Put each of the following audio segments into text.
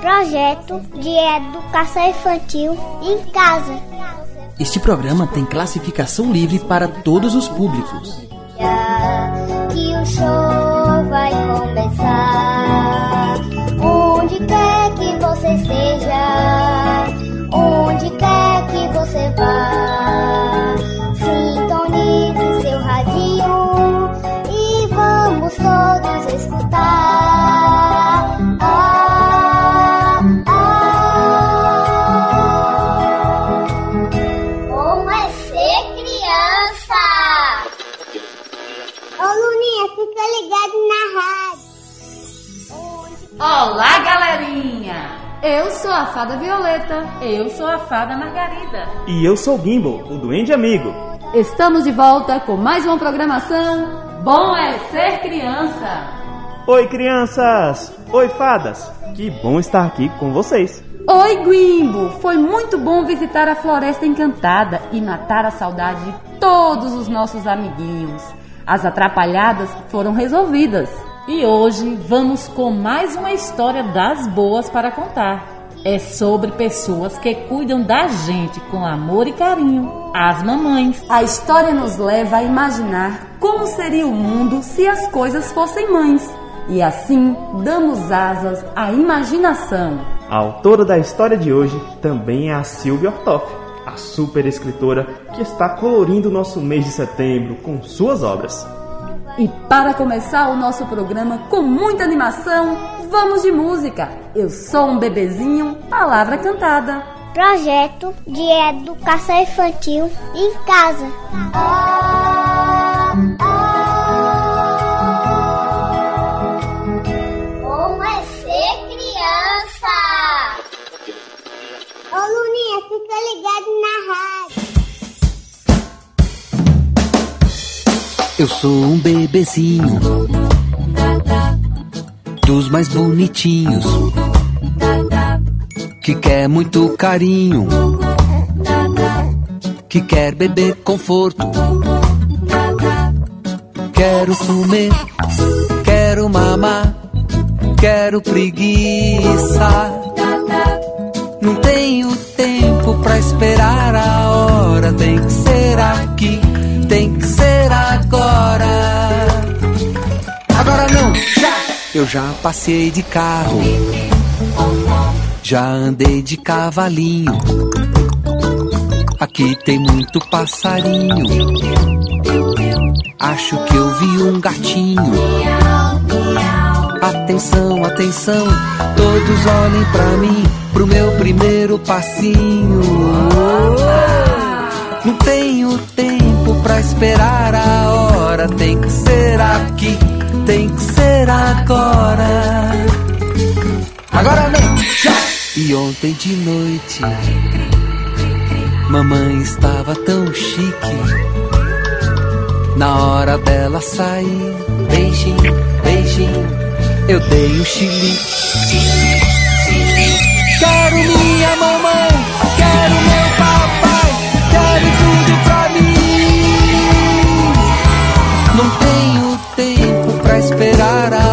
projeto de educação infantil em casa. Este programa tem classificação livre para todos os públicos. Eu sou a Fada Violeta. Eu sou a Fada Margarida. E eu sou o Gimbal, o Duende Amigo. Estamos de volta com mais uma programação. Bom é ser criança! Oi, crianças! Oi, fadas! Que bom estar aqui com vocês. Oi, Guimbo! Foi muito bom visitar a Floresta Encantada e matar a saudade de todos os nossos amiguinhos. As atrapalhadas foram resolvidas. E hoje vamos com mais uma história das boas para contar. É sobre pessoas que cuidam da gente com amor e carinho, as mamães. A história nos leva a imaginar como seria o mundo se as coisas fossem mães. E assim damos asas à imaginação. A autora da história de hoje também é a Silvia Ortoff, a super escritora que está colorindo o nosso mês de setembro com suas obras. E para começar o nosso programa com muita animação, vamos de música. Eu sou um bebezinho, palavra cantada. Projeto de educação infantil em casa. Eu sou um bebezinho. Dos mais bonitinhos. Que quer muito carinho, que quer beber conforto. Quero comer, quero mamar, quero preguiça. Não tenho tempo pra esperar a hora, tem que ser aqui, tem que Eu já passei de carro, já andei de cavalinho. Aqui tem muito passarinho. Acho que eu vi um gatinho. Atenção, atenção, todos olhem pra mim, pro meu primeiro passinho. Não tenho tempo pra esperar a hora, tem que ser aqui, tem que ser agora. Agora não, já! E ontem de noite, mamãe estava tão chique. Na hora dela sair, beijinho, beijinho, eu dei um chilique. Quero minha mamãe, esperar a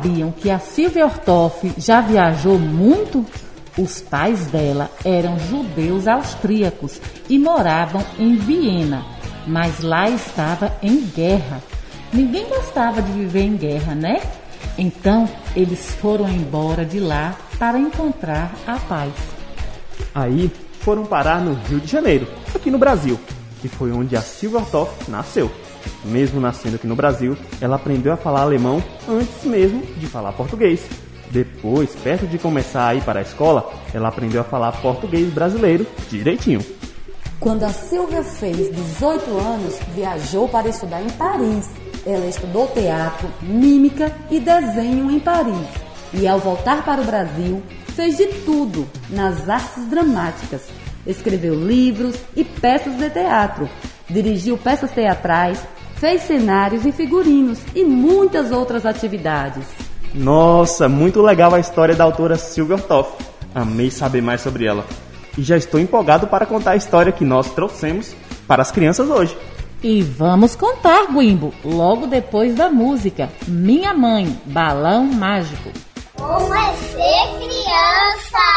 sabiam que a Silvia Ortoff já viajou muito? Os pais dela eram judeus austríacos e moravam em Viena, mas lá estava em guerra. Ninguém gostava de viver em guerra, né? Então eles foram embora de lá para encontrar a paz. Aí foram parar no Rio de Janeiro, aqui no Brasil, que foi onde a Silvia Ortoff nasceu. Mesmo nascendo aqui no Brasil, ela aprendeu a falar alemão antes mesmo de falar português. Depois, perto de começar a ir para a escola, ela aprendeu a falar português brasileiro direitinho. Quando a Silvia fez 18 anos, viajou para estudar em Paris. Ela estudou teatro, mímica e desenho em Paris. E ao voltar para o Brasil, fez de tudo nas artes dramáticas. Escreveu livros e peças de teatro, dirigiu peças teatrais, fez cenários e figurinos e muitas outras atividades. Nossa, muito legal a história da autora Silvia Ortoff. Amei saber mais sobre ela. E já estou empolgado para contar a história que nós trouxemos para as crianças hoje. E vamos contar, Guimbo, logo depois da música Minha Mãe, Balão Mágico. Como é ser criança?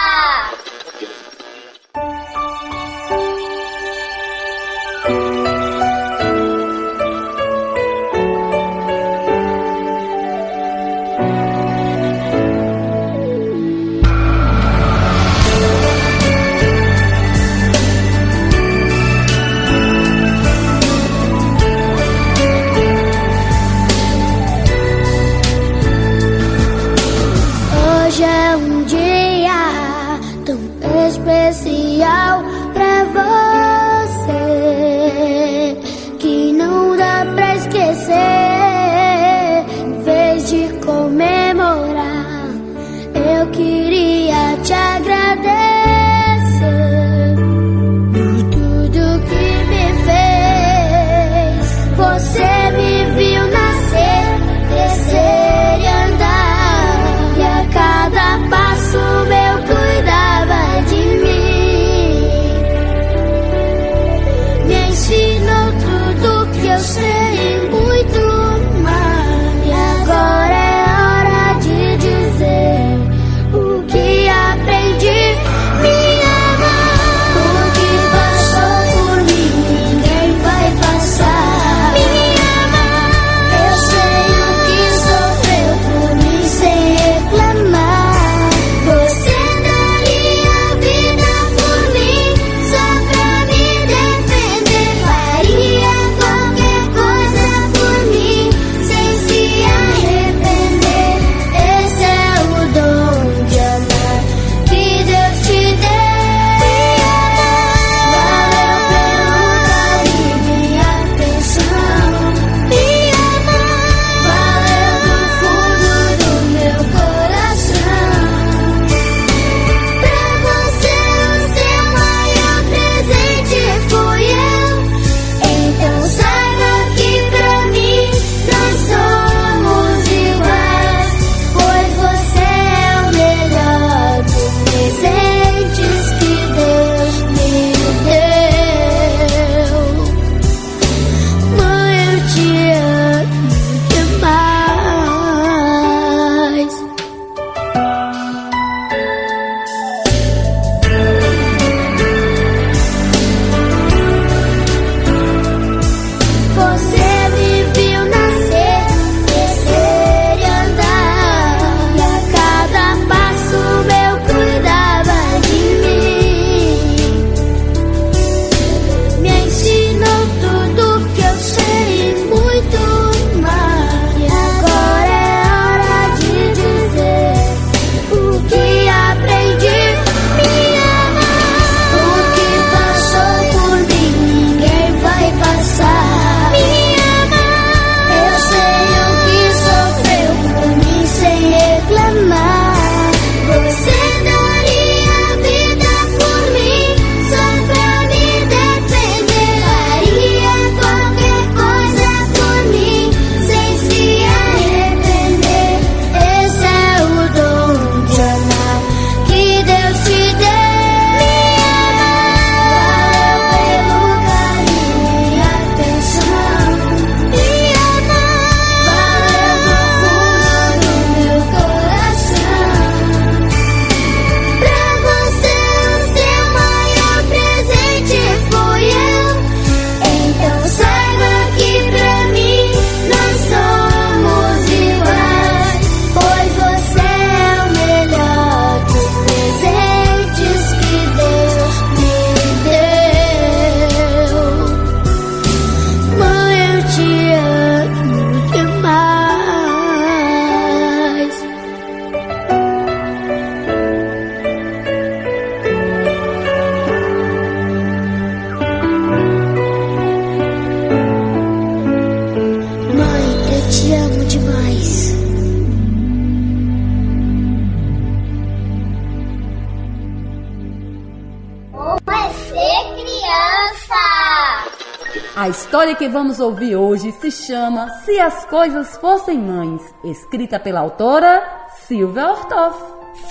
História que vamos ouvir hoje se chama Se as Coisas Fossem Mães, escrita pela autora Silvia Ortoff.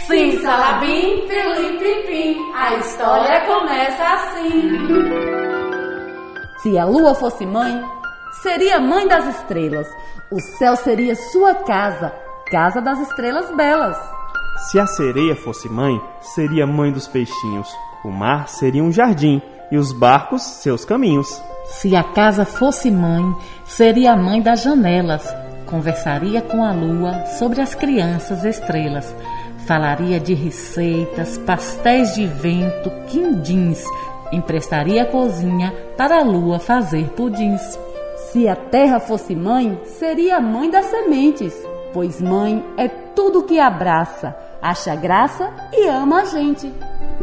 Sim, salabim, pilim, pim, pim, a história começa assim. Se a lua fosse mãe, seria mãe das estrelas. O céu seria sua casa, casa das estrelas belas. Se a sereia fosse mãe, seria mãe dos peixinhos. O mar seria um jardim e os barcos seus caminhos. Se a casa fosse mãe, seria a mãe das janelas. Conversaria com a lua sobre as crianças estrelas. Falaria de receitas, pastéis de vento, quindins. Emprestaria a cozinha para a lua fazer pudins. Se a terra fosse mãe, seria a mãe das sementes, pois mãe é tudo que abraça, acha graça e ama a gente.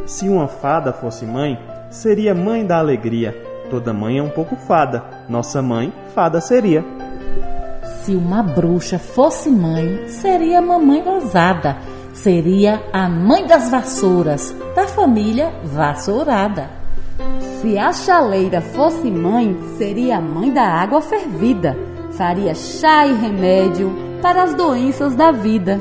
Se uma fada fosse mãe, seria mãe da alegria. Toda mãe é um pouco fada. Nossa mãe, fada seria. Se uma bruxa fosse mãe, seria mamãe ousada. Seria a mãe das vassouras, da família vassourada. Se a chaleira fosse mãe, seria a mãe da água fervida. Faria chá e remédio para as doenças da vida.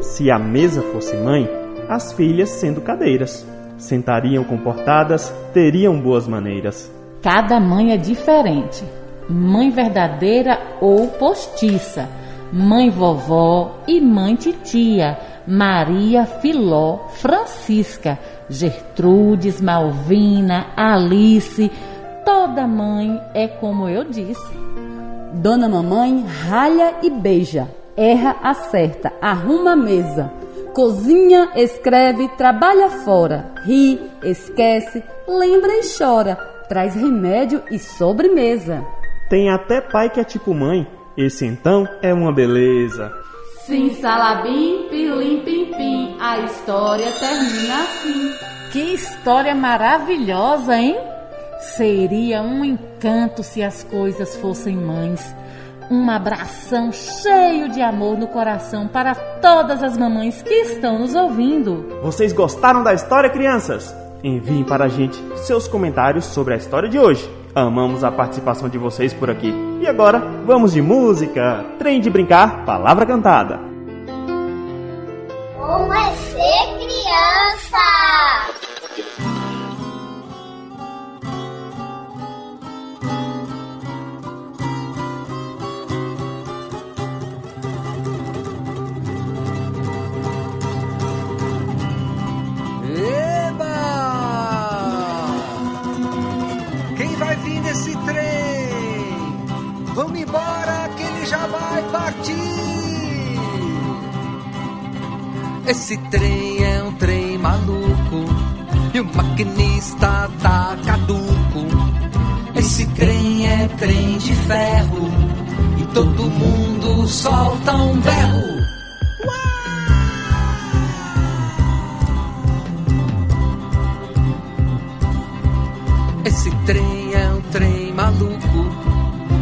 Se a mesa fosse mãe, as filhas sendo cadeiras. Sentariam comportadas, teriam boas maneiras. Cada mãe é diferente. Mãe verdadeira ou postiça. Mãe vovó e mãe titia. Maria, Filó, Francisca, Gertrudes, Malvina, Alice. Toda mãe é como eu disse. Dona Mamãe ralha e beija, erra, acerta, arruma a mesa, cozinha, escreve, trabalha fora, ri, esquece, lembra e chora, traz remédio e sobremesa. Tem até pai que é tipo mãe. Esse então é uma beleza. Sim, salabim, pilim, pim, pim, a história termina assim. Que história maravilhosa, hein? Seria um encanto se as coisas fossem mães. Um abração cheio de amor no coração para todas as mamães que estão nos ouvindo. Vocês gostaram da história, crianças? Enviem para a gente seus comentários sobre a história de hoje. Amamos a participação de vocês por aqui. E agora, vamos de música. Trem de brincar, palavra cantada. Como é ser criança? Vai partir. Esse trem é um trem maluco e o maquinista tá caduco. Esse trem é trem de ferro e todo mundo solta um berro.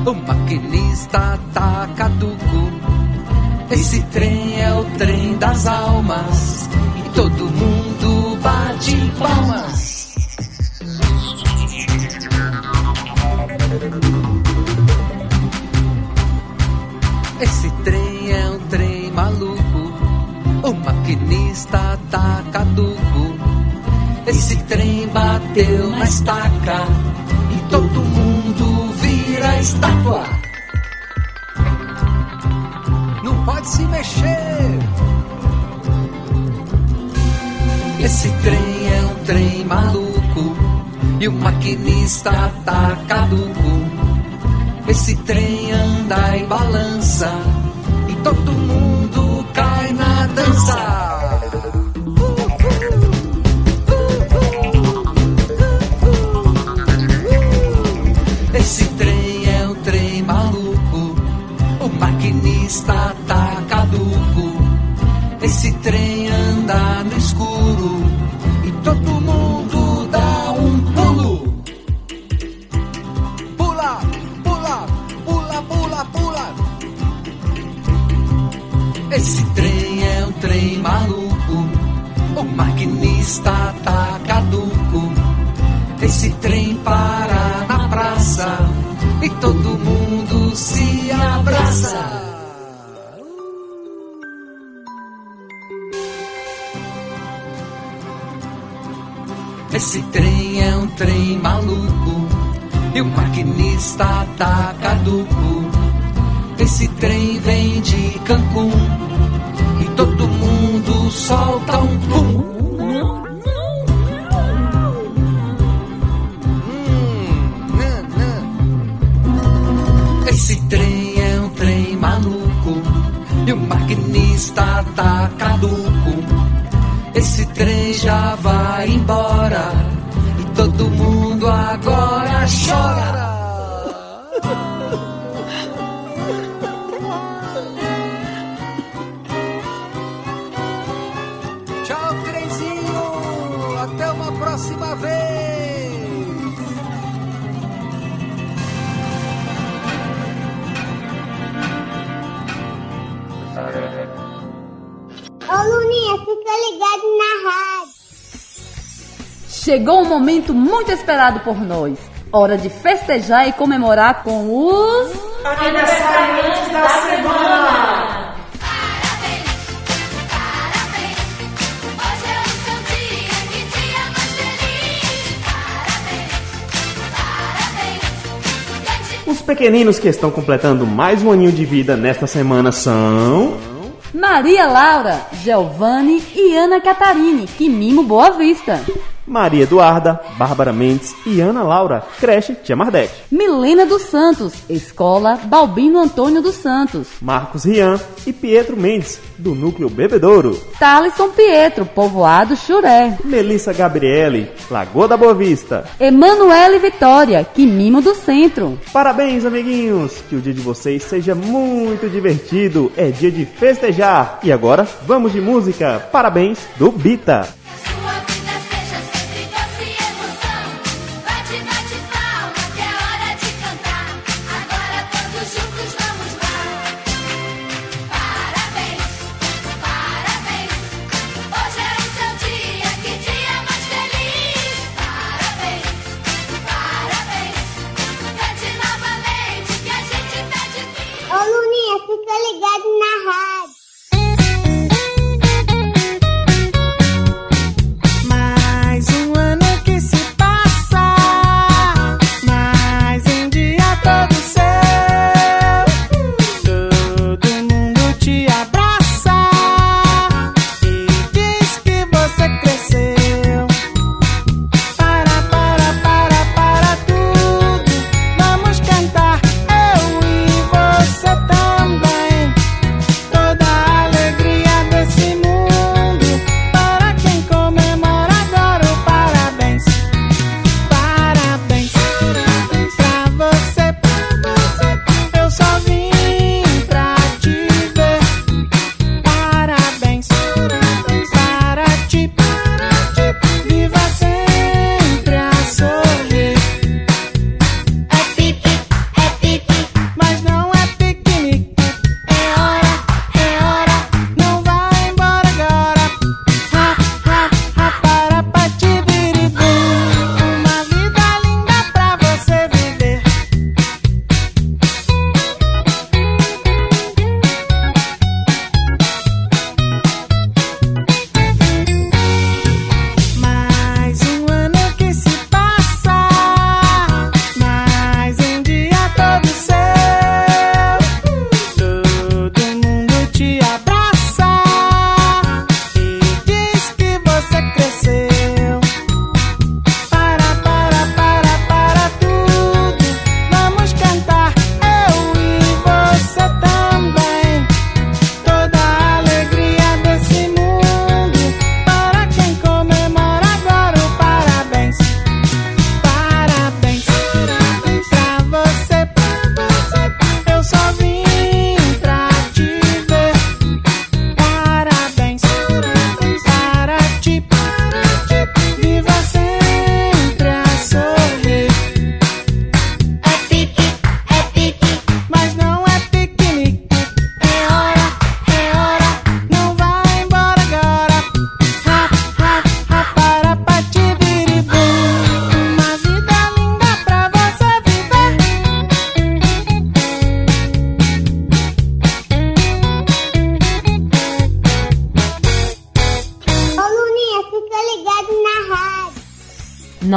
O maquinista tá caduco. Esse trem é o trem das almas. E todo mundo bate palmas. Esse trem é um trem maluco. O maquinista tá caduco. Esse trem bateu na estaca e todo mundo estátua. Não pode se mexer. Esse trem é um trem maluco e o maquinista tá caduco. Esse trem anda e balança e todo mundo cai na dança. E todo mundo se abraça. Esse trem é um trem maluco e o maquinista tá caduco. Esse trem vem de Cancún e todo mundo solta um pum. Esse trem é um trem maluco e o maquinista tá caduco. Esse trem já vai embora e todo mundo agora chora. Tchau, trenzinho. Até uma próxima vez. Ô Luninha, fica ligado na rádio. Chegou um momento muito esperado por nós. Hora de festejar e comemorar com os. Aniversariantes da semana! Parabéns, parabéns. Hoje é o seu dia, que dia mais feliz. Parabéns, parabéns. Os pequeninos que estão completando mais um aninho de vida nesta semana são. Maria Laura, Giovanni e Ana Catarine, que mimo Boa Vista. Maria Eduarda, Bárbara Mendes e Ana Laura, creche Tia Mardete. Milena dos Santos, Escola Balbino Antônio dos Santos. Marcos Rian e Pietro Mendes, do Núcleo Bebedouro. Thaleson Pietro, Povoado Churé. Melissa Gabriele, Lagoa da Boa Vista. Emanuele Vitória, Quimimo do Centro. Parabéns, amiguinhos! Que o dia de vocês seja muito divertido. É dia de festejar. E agora, vamos de música. Parabéns do Bita.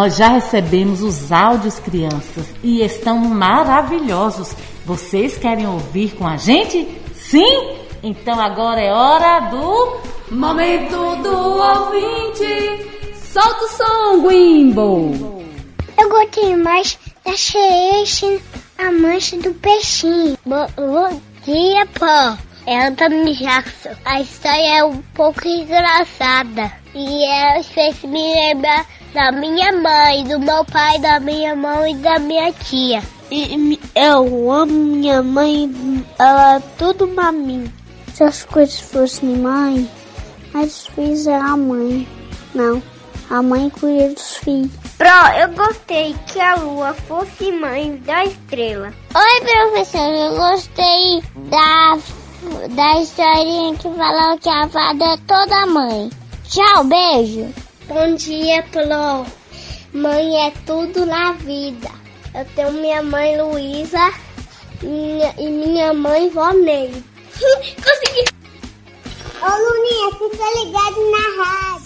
Nós já recebemos os áudios, crianças, e estão maravilhosos. Vocês querem ouvir com a gente? Sim? Então agora é hora do Momento do ouvinte. Solta o som, Wimble. Eu gostei mais da sereia a mancha do peixinho. Bo- Bom dia, pô. É Anthony Jackson. A história é um pouco engraçada. E ela fez me lembrar da minha mãe, do meu pai, da minha mãe e da minha tia. E eu amo minha mãe, ela é tudo pra mim. Se as coisas fossem mãe, as filhos é a mãe. Não, a mãe cuida dos filhos. Pro, eu gostei que a lua fosse mãe da estrela. Oi, professor, eu gostei da, da historinha que falou que a fada é toda mãe. Tchau, beijo. Bom dia, Pro. Mãe é tudo na vida. Eu tenho minha mãe Luísa minha- e minha mãe Vonei. Consegui! Ô, Luninha, fica ligado na rádio.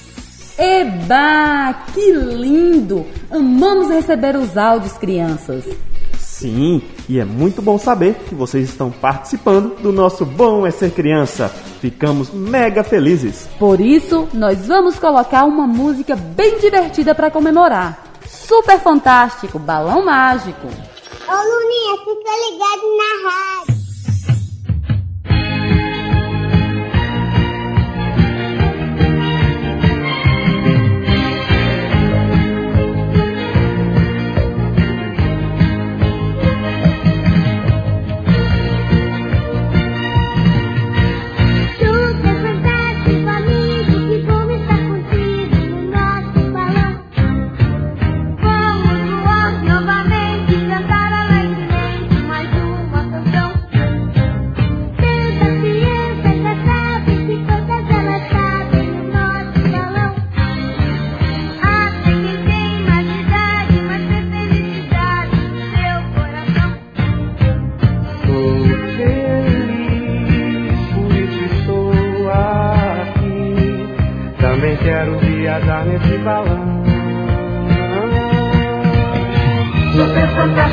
Eba, que lindo! Amamos receber os áudios, crianças. Sim, e é muito bom saber que vocês estão participando do nosso Bom é Ser Criança. Ficamos mega felizes. Por isso, nós vamos colocar uma música bem divertida para comemorar. Super fantástico, balão mágico. Ô, Luninha, fica ligado na rádio.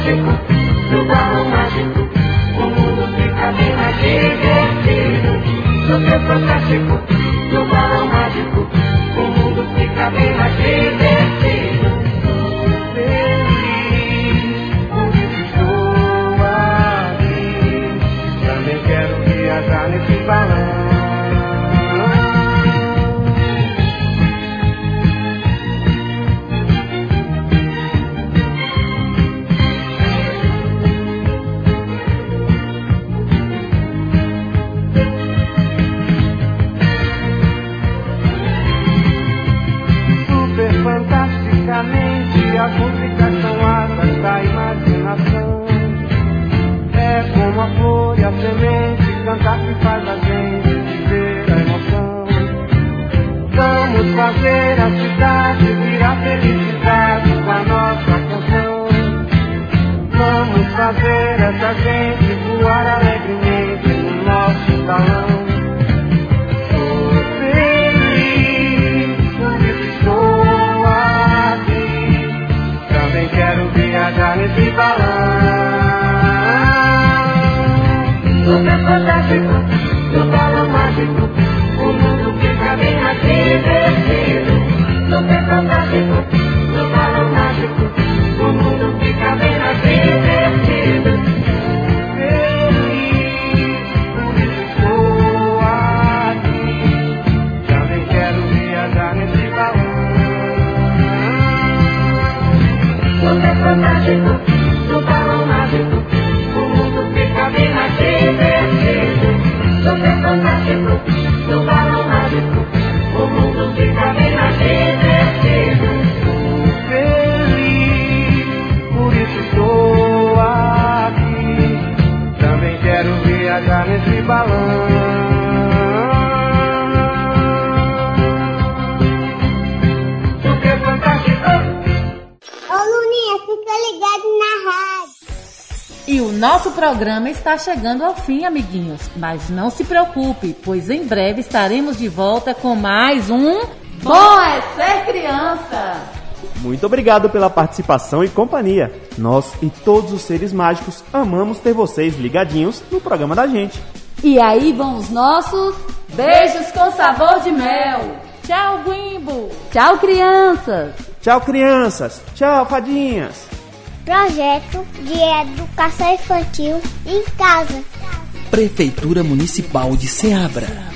Fantástico, programa está chegando ao fim, amiguinhos. Mas não se preocupe, pois em breve estaremos de volta com mais um Bom é ser criança! Muito obrigado pela participação e companhia. Nós e todos os seres mágicos amamos ter vocês ligadinhos no programa da gente. E aí vão os nossos beijos com sabor de mel. Tchau, Guimbo! Tchau, crianças! Tchau, crianças. Tchau, fadinhas. Projeto de Educação Infantil em Casa. Prefeitura Municipal de Ceabra.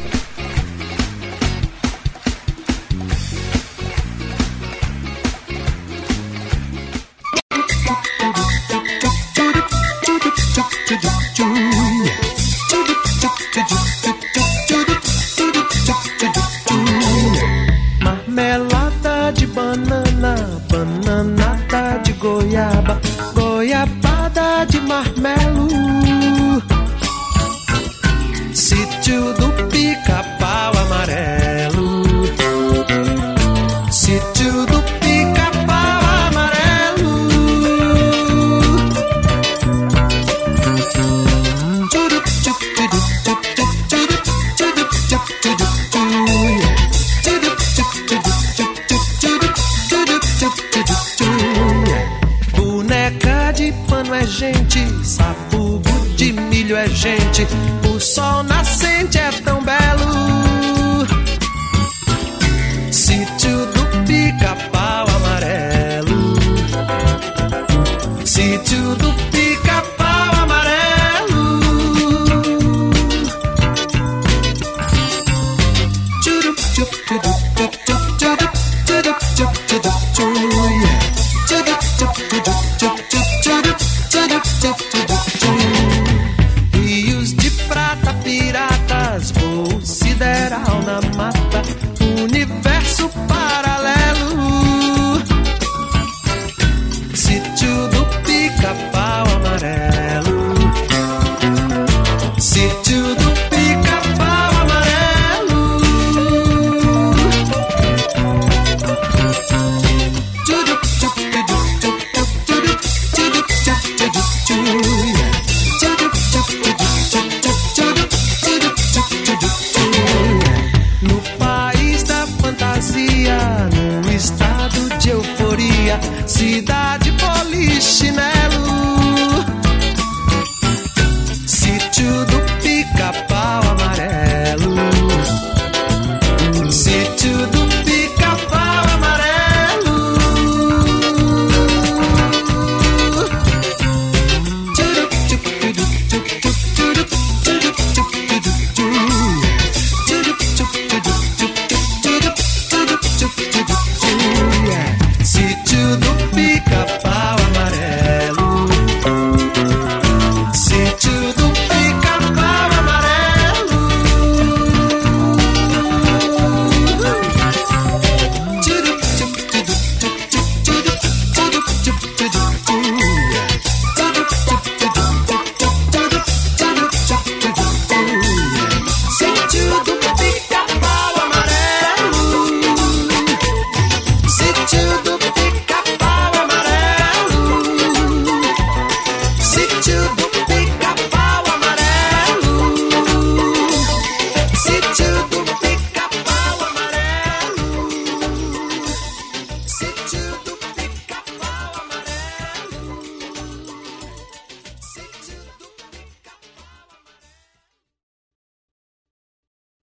Thank you. sit to the